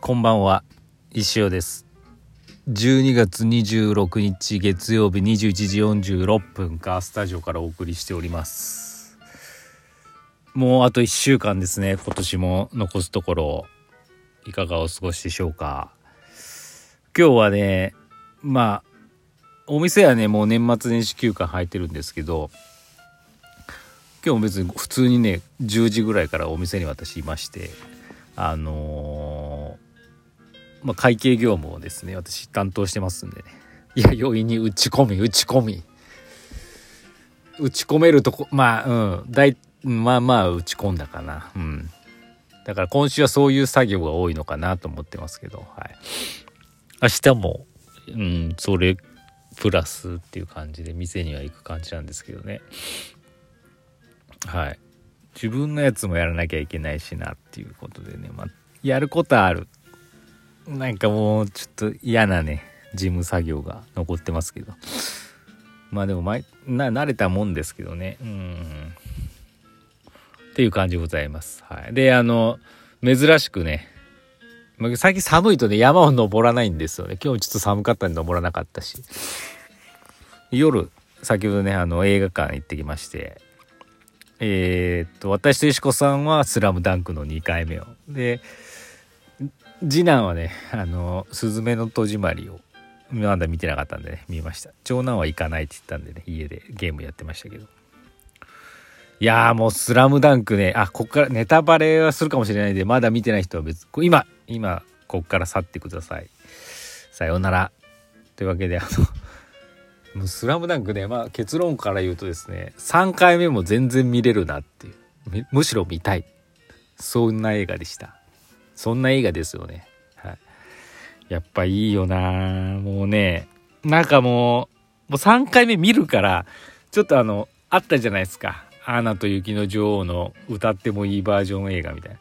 こんばんは石尾です。12月26日月曜日21時46分かスタジオからお送りしております。もうあと1週間ですね。今年も残すところいかがお過ごしでしょうか。今日はねまあお店はねもう年末年始休暇入ってるんですけど今日も別に普通にね10時ぐらいからお店に私いましてあのー、まあ、会計業務をですね私担当してますんでね。いや容易に打ち込み打ち込み。打ち込めるとこまあうん。大まあまあ打ち込んだかな。うん。だから今週はそういう作業が多いのかなと思ってますけどはい。明日もうんそれプラスっていう感じで店には行く感じなんですけどね。はい。自分のやつもやらなきゃいけないしなっていうことでね、まあ、やることある。なんかもうちょっと嫌なね事務作業が残ってますけど。まあでも前な慣れたもんですけどね。うん。っていう感じでございます。はい、であの珍しくね最近寒いとね山を登らないんですよね。今日ちょっと寒かったんで登らなかったし。夜先ほどねあの映画館行ってきまして。えー、っと私と石子さんは「スラムダンクの2回目を。で次男はね「あのすずめの戸締まり」をまだ見てなかったんでね見ました長男は行かないって言ったんでね家でゲームやってましたけどいやーもう「スラムダンクねあこっからネタバレはするかもしれないんでまだ見てない人は別今今こっから去ってくださいさようならというわけであのもうスラムダンクね、まあ結論から言うとですね、3回目も全然見れるなっていう。むしろ見たい。そんな映画でした。そんな映画ですよね。はい。やっぱいいよなもうね、なんかもう、もう3回目見るから、ちょっとあの、あったじゃないですか。アナと雪の女王の歌ってもいいバージョン映画みたい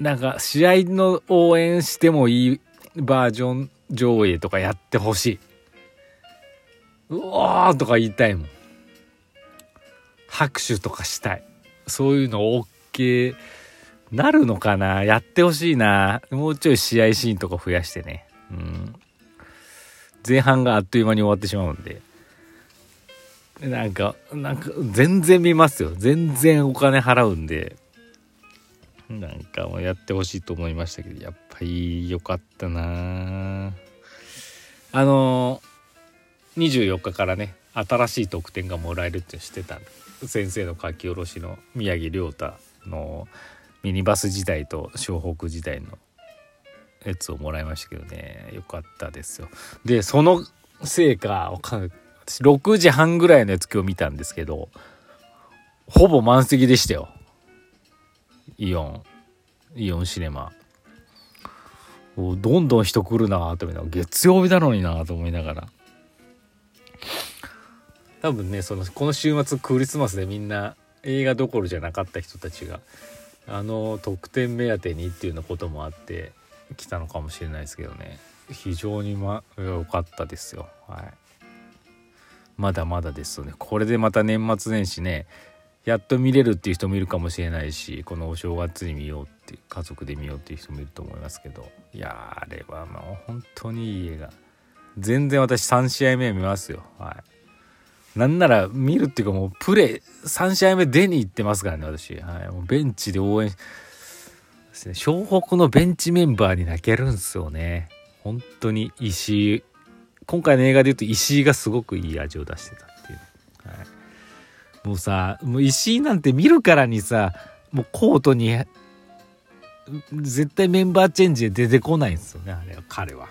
な。なんか試合の応援してもいいバージョン上映とかやってほしい。うわーとか言いたいもん。拍手とかしたい。そういうの OK なるのかな？やってほしいな。もうちょい試合シーンとか増やしてね。うん。前半があっという間に終わってしまうんで。なんか、なんか、全然見ますよ。全然お金払うんで。なんかもうやってほしいと思いましたけど、やっぱり良かったなあの24日からね新しい特典がもらえるって知ってた先生の書き下ろしの宮城亮太のミニバス時代と湘北時代のやつをもらいましたけどね。よかったですよ。でそのせいか私6時半ぐらいのやつ今日見たんですけどほぼ満席でしたよ。イオン。イオンシネマ。どんどん人来るなと思いながら月曜日なのになと思いながら。多分ねそのこの週末クリスマスでみんな映画どころじゃなかった人たちがあの特典目当てにっていうようなこともあって来たのかもしれないですけどね。非常にま良かったですよ。はい。まだまだですよね。これでまた年末年始ねやっと見れるっていう人もいるかもしれないしこのお正月に見ようって家族で見ようっていう人もいると思いますけど。いやあれはもう本当にいい映画。全然私3試合目見ますよ。はい。なんなら見るっていうかもうプレー3試合目出に行ってますからね私、はい、もうベンチで応援。ですね湘北のベンチメンバーに泣けるんですよね。本当に石井今回の映画で言うと石井がすごくいい味を出してたっていう、はい、もうさもう石井なんて見るからにさもうコートに絶対メンバーチェンジで出てこないんですよねあれは。彼は。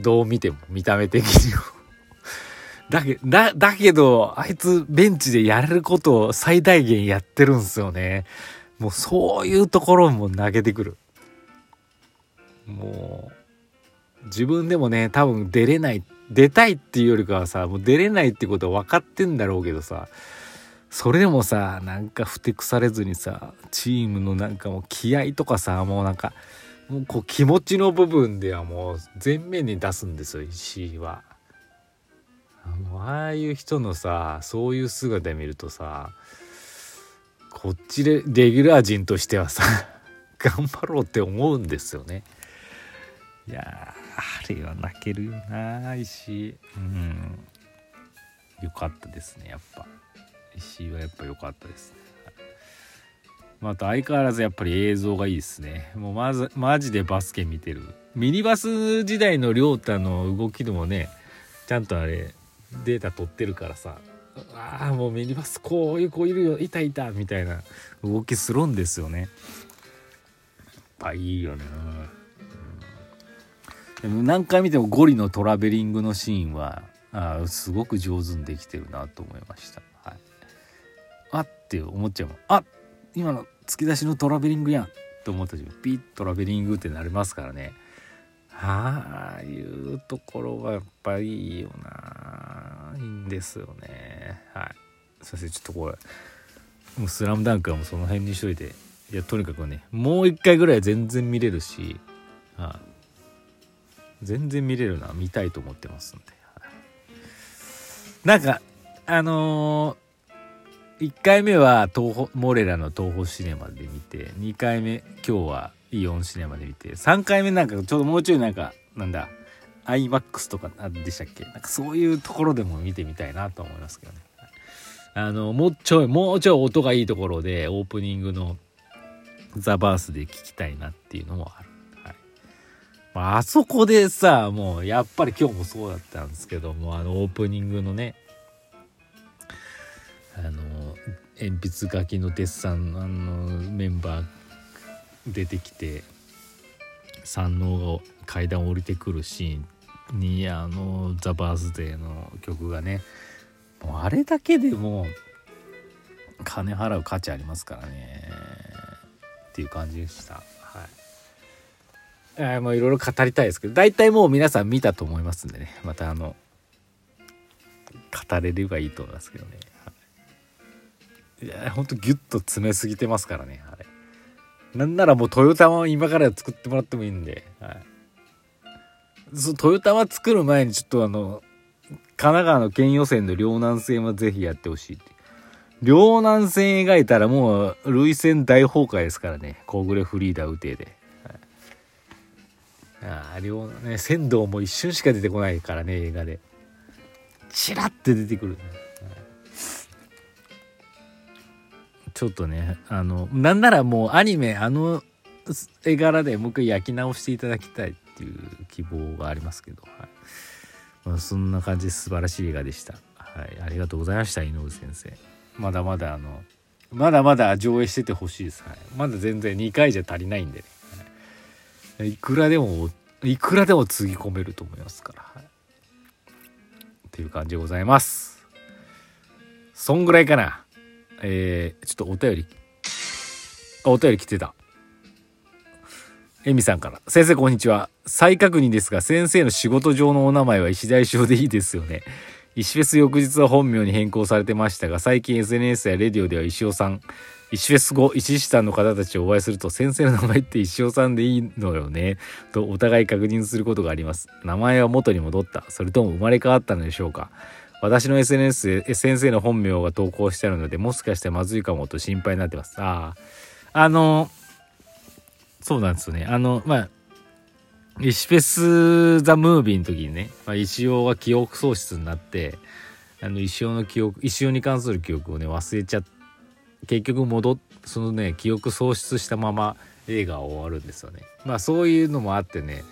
どう見ても見た目的にも。だけだ、だけど、あいつベンチでやれることを最大限やってるんすよね。もうそういうところも投げてくる。もう、自分でもね、多分出れない、出たいっていうよりかはさ、もう出れないってことは分かってんだろうけどさ、それでもさ、なんかふてくされずにさ、チームのなんかもう気合とかさ、もうなんか、もうこう気持ちの部分ではもう全面に出すんですよ、石井は。ああいう人のさそういう姿見るとさこっちでレギュラー陣としてはさ 頑張ろうって思うんですよね。いやあれは泣けるよな石井。うん。よかったですねやっぱ。石井はやっぱ良かったですね。また相変わらずやっぱり映像がいいですね。もうまずマジでバスケ見てる。ミニバス時代の亮太の動きでもねちゃんとあれデータ取ってるからさああもうミニバスこういう子いるよいたいたみたいな動きするんですよね。やっぱいいよね、うん、でも何回見てもゴリのトラベリングのシーンはあすごく上手にできてるなと思いました、はい、あって思っちゃうもん。あ今の突き出しのトラベリングやんと思った時ピッ、トラベリングってなりますからね。ああいうところがやっぱりいいよな。いいんですよね。はい。そしてちょっとこれもう「スラムダンクはもうその辺にしといて。いやとにかくねもう一回ぐらい全然見れるし、はい、全然見れるな見たいと思ってますんで、はい、なんかあのー1回目は東宝モレラの東宝シネマで見て2回目今日はイオンシネマで見て3回目なんかちょうどもうちょいなんかなんだ iMAX とかでしたっけ？なんかそういうところでも見てみたいなと思いますけどね。あのもうちょいもうちょい音がいいところでオープニングのザ・バースで聞きたいなっていうのもある、はい。まあ、あそこでさもうやっぱり今日もそうだったんですけどもあのオープニングのねあの鉛筆書きのデッサンのメンバー出てきて山王が階段降りてくるシーンにあの「ザ・バースデー」の曲がねもうあれだけでも金払う価値ありますからねっていう感じでした。はい。もういろいろ語りたいですけど大体もう皆さん見たと思いますんでねまたあの語れればいいと思いますけどね。い。やほんとギュッと詰めすぎてますからね。あれなんならもうトヨタは今から作ってもらってもいいんで、はい、そトヨタは作る前にちょっとあの神奈川の県予選の両南線はぜひやってほしいって。両南線描いたらもう涙腺大崩壊ですからね。小暮フリーダー打てで、はい、ああ両ね仙道も一瞬しか出てこないからね映画で。チラッて出てくる、ねちょっとねあのなんならもうアニメあの絵柄でもう一回焼き直していただきたいっていう希望がありますけど、はい。まあ、そんな感じで素晴らしい映画でした、はい、ありがとうございました井上先生。まだまだあのまだまだ上映しててほしいです、はい、まだ全然2回じゃ足りないんでね、はい、いくらでもいくらでもつぎ込めると思いますから、はい、っていう感じでございます。そんぐらいかな。えー、ちょっとお便り。あお便り来てた。えみさんから。先生こんにちは。再確認ですが先生の仕事上のお名前は石田石でいいですよね。石フェス翌日は本名に変更されてましたが最近 SNS やレディオでは石尾さん石フェス後石師さんの方たちをお会いすると先生の名前って石尾さんでいいのよねとお互い確認することがあります。名前は元に戻った。それとも生まれ変わったのでしょうか。私の SNS で先生の本名が投稿してあるので、もしかしてまずいかもと心配になってます。ああ。あの、そうなんですよね。あの、まあ、石フェス・ザ・ムービーの時にね、まあ、石尾が記憶喪失になって、あの、石尾の記憶、石尾に関する記憶をね、忘れちゃって結局戻っ、そのね、記憶喪失したまま映画は終わるんですよね。まあ、そういうのもあってね、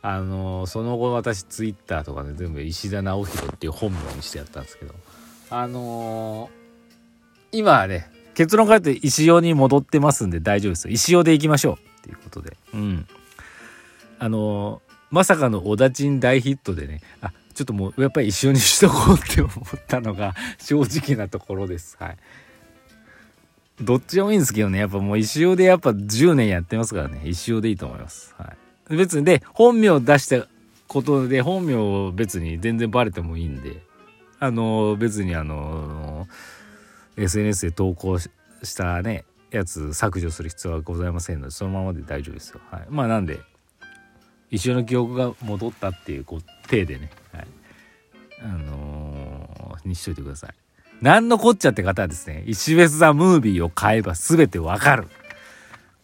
あのその後私ツイッターとかで全部石田直弘っていう本名にしてやったんですけどあのー、今はね結論から言って石尾に戻ってますんで大丈夫です石尾でいきましょうっていうことで。うん。あのー、まさかの小田陣大ヒットでねあちょっともうやっぱり石尾にしとこうって思ったのが正直なところです。はい。どっちでもいいんですけどね。やっぱもう石尾でやっぱ10年やってますからね石尾でいいと思います。はい。別にで、本名出したことで、本名を別に全然バレてもいいんで、あの、別にあの、SNS で投稿したね、やつ削除する必要はございませんので、そのままで大丈夫ですよ。はい。まあなんで、一緒の記憶が戻ったっていう、こう、体でね、はい。あのー、にしといてください。何のこっちゃって方はですね、石別ザムービーを買えば全てわかる。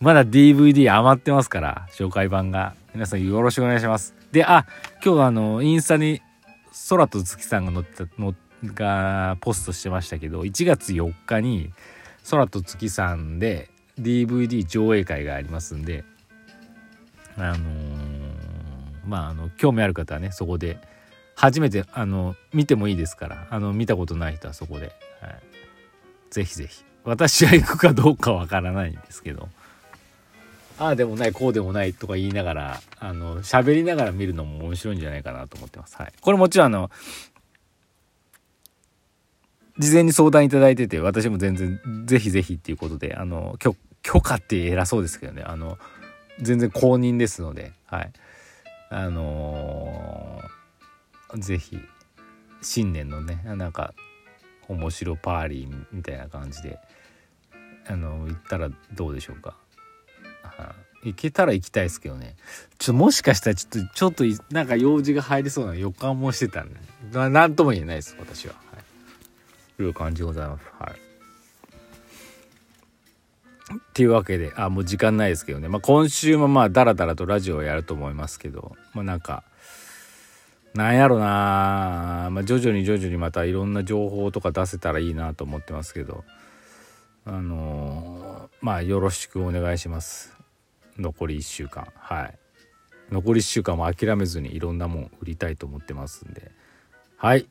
まだ DVD 余ってますから、紹介版が。皆さんよろしくお願いします。であ今日あのインスタに空と月さんが載ってたのがポストしてましたけど1月4日に空と月さんで DVD 上映会がありますんであのーまああの興味ある方はねそこで初めてあの見てもいいですからあの見たことない人はそこで、はい、ぜひぜひ。私は行くかどうかわからないんですけど。ああでもないこうでもないとか言いながらあの喋りながら見るのも面白いんじゃないかなと思ってます。はい、これもちろんあの事前に相談いただいてて私も全然ぜひぜひっていうことであの許許可って偉そうですけどねあの全然公認ですのではいあのー、ぜひ新年のねなんか面白パーリーみたいな感じであの行ったらどうでしょうか。行けたら行きたいですけどね。ちょもしかしたらちょっと、ちょっとなんか用事が入りそうな予感もしてたんで、ね、なんとも言えないです、私は。はい。という感じでございます。はい。っていうわけで、あ、もう時間ないですけどね。まあ今週もまあダラダラとラジオをやると思いますけど、まあなんか、なんやろなまあ徐々に徐々にまたいろんな情報とか出せたらいいなと思ってますけど、あのー、まあよろしくお願いします。残り1週間。はい。残り1週間も諦めずにいろんなもん売りたいと思ってますんで。はい。